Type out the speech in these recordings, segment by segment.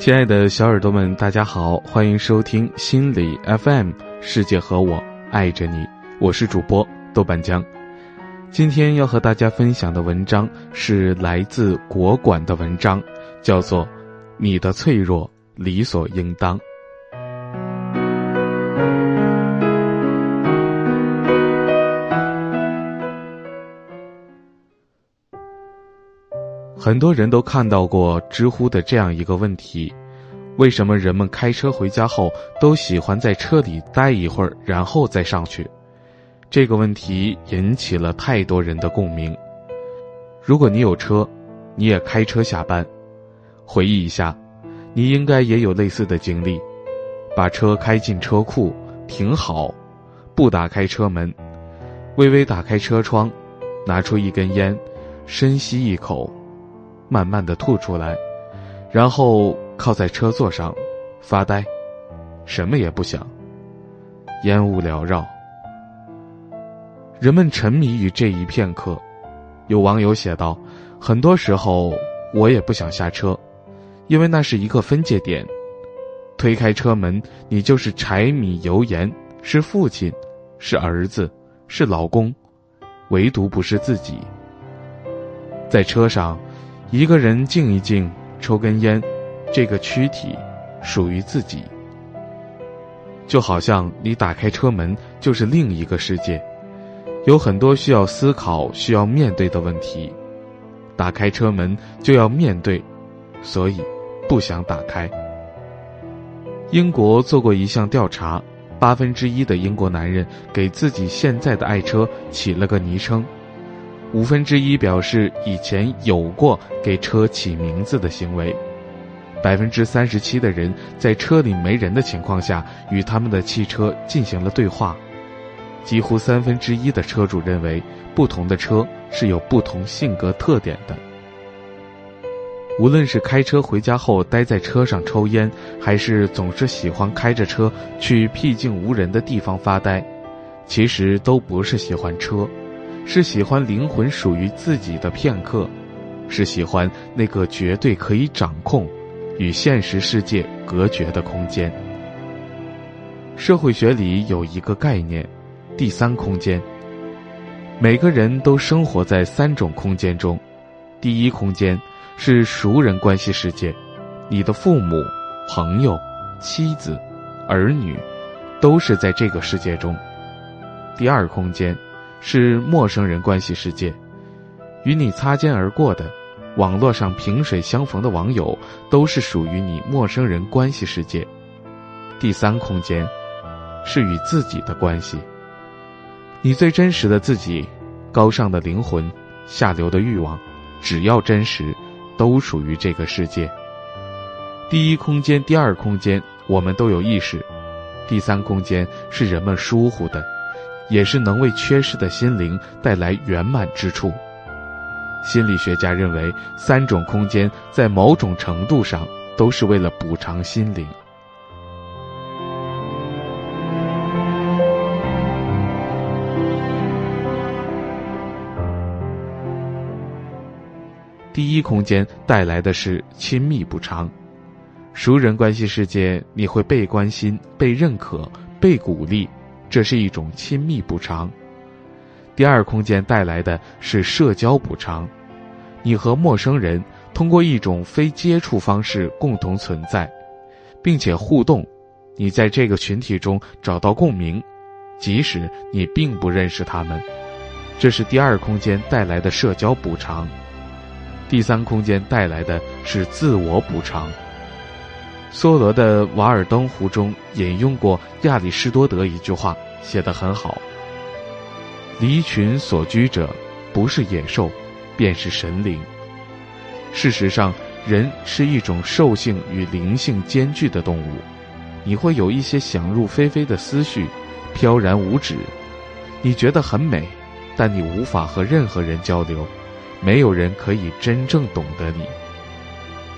亲爱的小耳朵们，大家好，欢迎收听心理 FM，世界和我爱着你，我是主播豆瓣酱。今天要和大家分享的文章是来自国馆的文章，叫做《你的脆弱理所应当》。很多人都看到过知乎的这样一个问题：为什么人们开车回家后都喜欢在车里待一会儿，然后再上去？这个问题引起了太多人的共鸣。如果你有车，你也开车下班，回忆一下，你应该也有类似的经历：把车开进车库，停好，不打开车门，微微打开车窗，拿出一根烟，深吸一口。慢慢的吐出来，然后靠在车座上，发呆，什么也不想。烟雾缭绕，人们沉迷于这一片刻。有网友写道：“很多时候我也不想下车，因为那是一个分界点。推开车门，你就是柴米油盐，是父亲，是儿子，是老公，唯独不是自己。在车上。”一个人静一静，抽根烟，这个躯体属于自己。就好像你打开车门就是另一个世界，有很多需要思考、需要面对的问题。打开车门就要面对，所以不想打开。英国做过一项调查，八分之一的英国男人给自己现在的爱车起了个昵称。五分之一表示以前有过给车起名字的行为，百分之三十七的人在车里没人的情况下与他们的汽车进行了对话，几乎三分之一的车主认为不同的车是有不同性格特点的。无论是开车回家后待在车上抽烟，还是总是喜欢开着车去僻静无人的地方发呆，其实都不是喜欢车。是喜欢灵魂属于自己的片刻，是喜欢那个绝对可以掌控，与现实世界隔绝的空间。社会学里有一个概念，第三空间。每个人都生活在三种空间中，第一空间是熟人关系世界，你的父母、朋友、妻子、儿女，都是在这个世界中。第二空间。是陌生人关系世界，与你擦肩而过的，网络上萍水相逢的网友，都是属于你陌生人关系世界。第三空间，是与自己的关系。你最真实的自己，高尚的灵魂，下流的欲望，只要真实，都属于这个世界。第一空间、第二空间，我们都有意识；第三空间是人们疏忽的。也是能为缺失的心灵带来圆满之处。心理学家认为，三种空间在某种程度上都是为了补偿心灵。第一空间带来的是亲密补偿，熟人关系世界，你会被关心、被认可、被鼓励。这是一种亲密补偿，第二空间带来的是社交补偿，你和陌生人通过一种非接触方式共同存在，并且互动，你在这个群体中找到共鸣，即使你并不认识他们，这是第二空间带来的社交补偿，第三空间带来的是自我补偿。梭罗的《瓦尔登湖》中引用过亚里士多德一句话，写得很好：“离群所居者，不是野兽，便是神灵。”事实上，人是一种兽性与灵性兼具的动物。你会有一些想入非非的思绪，飘然无止。你觉得很美，但你无法和任何人交流，没有人可以真正懂得你。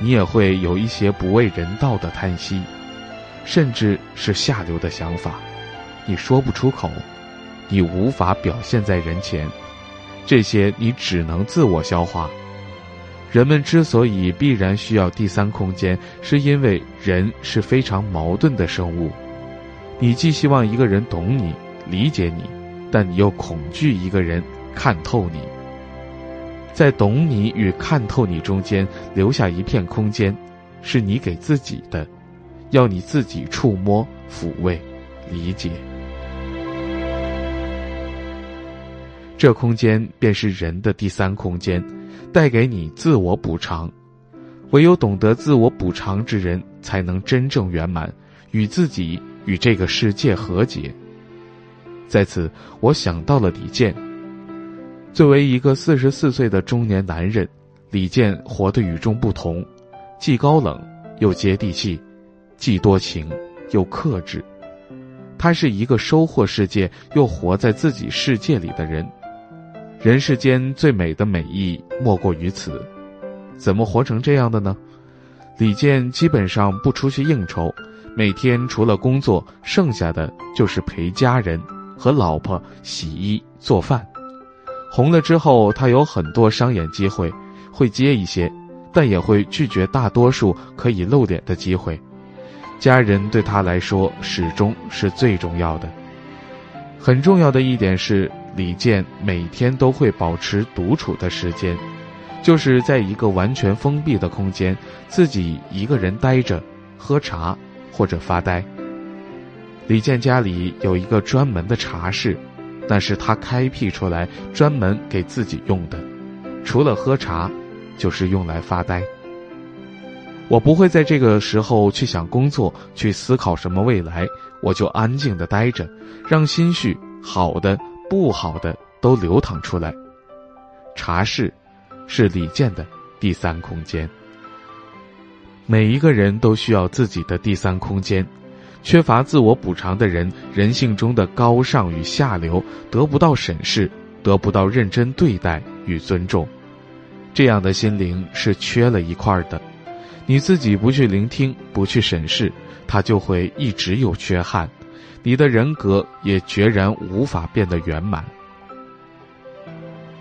你也会有一些不为人道的叹息，甚至是下流的想法，你说不出口，你无法表现在人前，这些你只能自我消化。人们之所以必然需要第三空间，是因为人是非常矛盾的生物。你既希望一个人懂你、理解你，但你又恐惧一个人看透你。在懂你与看透你中间留下一片空间，是你给自己的，要你自己触摸、抚慰、理解。这空间便是人的第三空间。带给你自我补偿，唯有懂得自我补偿之人，才能真正圆满，与自己与这个世界和解。在此，我想到了李健。作为一个四十四岁的中年男人，李健活得与众不同，既高冷又接地气，既多情又克制。他是一个收获世界又活在自己世界里的人。人世间最美的美意莫过于此，怎么活成这样的呢？李健基本上不出去应酬，每天除了工作，剩下的就是陪家人和老婆洗衣做饭。红了之后，他有很多商演机会，会接一些，但也会拒绝大多数可以露脸的机会。家人对他来说始终是最重要的。很重要的一点是。李健每天都会保持独处的时间，就是在一个完全封闭的空间，自己一个人待着，喝茶或者发呆。李健家里有一个专门的茶室，那是他开辟出来专门给自己用的，除了喝茶，就是用来发呆。我不会在这个时候去想工作，去思考什么未来，我就安静的待着，让心绪好的。不好的都流淌出来。茶室，是李健的第三空间。每一个人都需要自己的第三空间。缺乏自我补偿的人，人性中的高尚与下流得不到审视，得不到认真对待与尊重。这样的心灵是缺了一块的。你自己不去聆听，不去审视，他就会一直有缺憾。你的人格也决然无法变得圆满。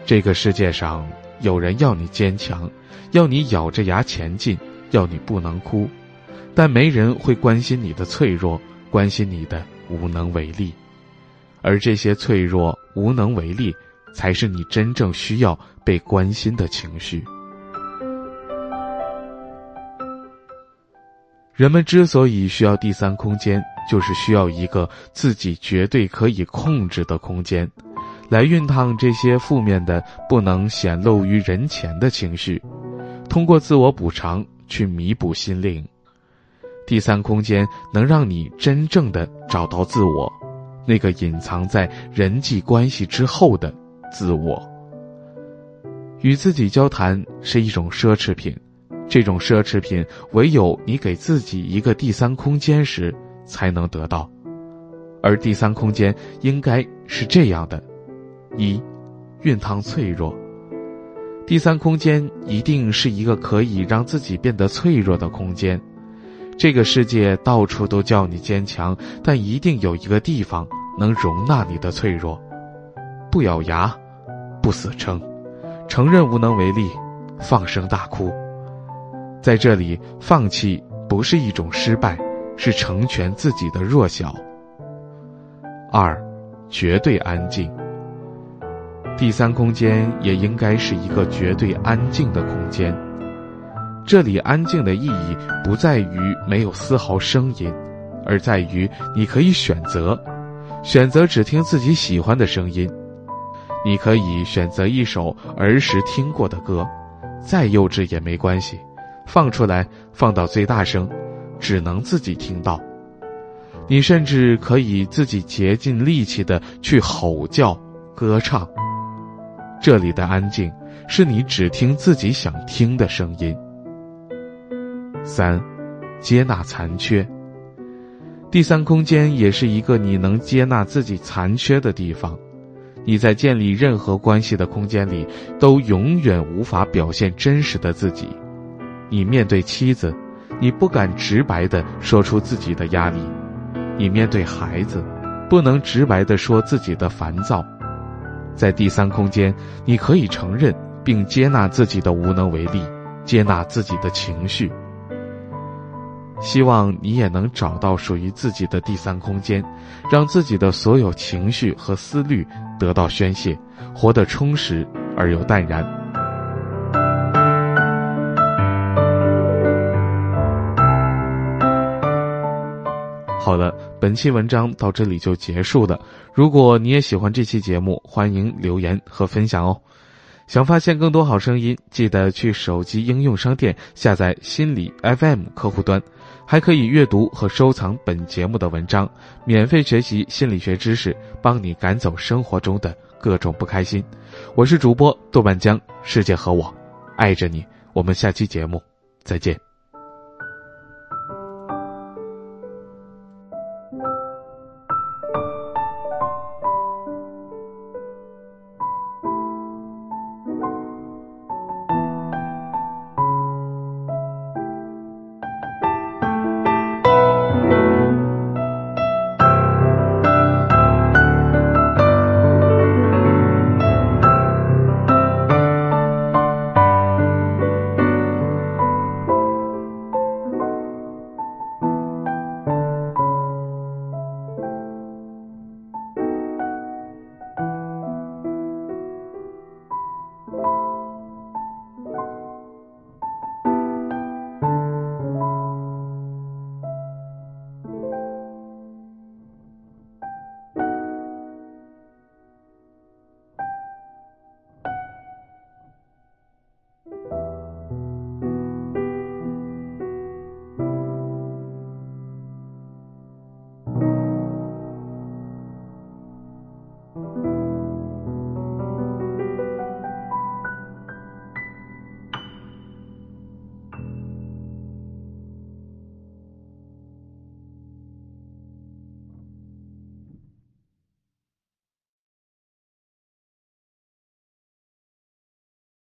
这个世界上有人要你坚强，要你咬着牙前进，要你不能哭，但没人会关心你的脆弱，关心你的无能为力。而这些脆弱、无能为力，才是你真正需要被关心的情绪。人们之所以需要第三空间。就是需要一个自己绝对可以控制的空间，来熨烫这些负面的、不能显露于人前的情绪，通过自我补偿去弥补心灵。第三空间能让你真正的找到自我，那个隐藏在人际关系之后的自我。与自己交谈是一种奢侈品，这种奢侈品唯有你给自己一个第三空间时。才能得到，而第三空间应该是这样的：一，熨烫脆弱。第三空间一定是一个可以让自己变得脆弱的空间。这个世界到处都叫你坚强，但一定有一个地方能容纳你的脆弱。不咬牙，不死撑，承认无能为力，放声大哭。在这里，放弃不是一种失败。是成全自己的弱小。二，绝对安静。第三空间也应该是一个绝对安静的空间。这里安静的意义不在于没有丝毫声音，而在于你可以选择，选择只听自己喜欢的声音。你可以选择一首儿时听过的歌，再幼稚也没关系，放出来，放到最大声。只能自己听到，你甚至可以自己竭尽力气的去吼叫、歌唱。这里的安静，是你只听自己想听的声音。三，接纳残缺。第三空间也是一个你能接纳自己残缺的地方。你在建立任何关系的空间里，都永远无法表现真实的自己。你面对妻子。你不敢直白的说出自己的压力，你面对孩子，不能直白的说自己的烦躁，在第三空间，你可以承认并接纳自己的无能为力，接纳自己的情绪。希望你也能找到属于自己的第三空间，让自己的所有情绪和思虑得到宣泄，活得充实而又淡然。好了，本期文章到这里就结束了。如果你也喜欢这期节目，欢迎留言和分享哦。想发现更多好声音，记得去手机应用商店下载心理 FM 客户端，还可以阅读和收藏本节目的文章，免费学习心理学知识，帮你赶走生活中的各种不开心。我是主播豆瓣江，世界和我爱着你。我们下期节目再见。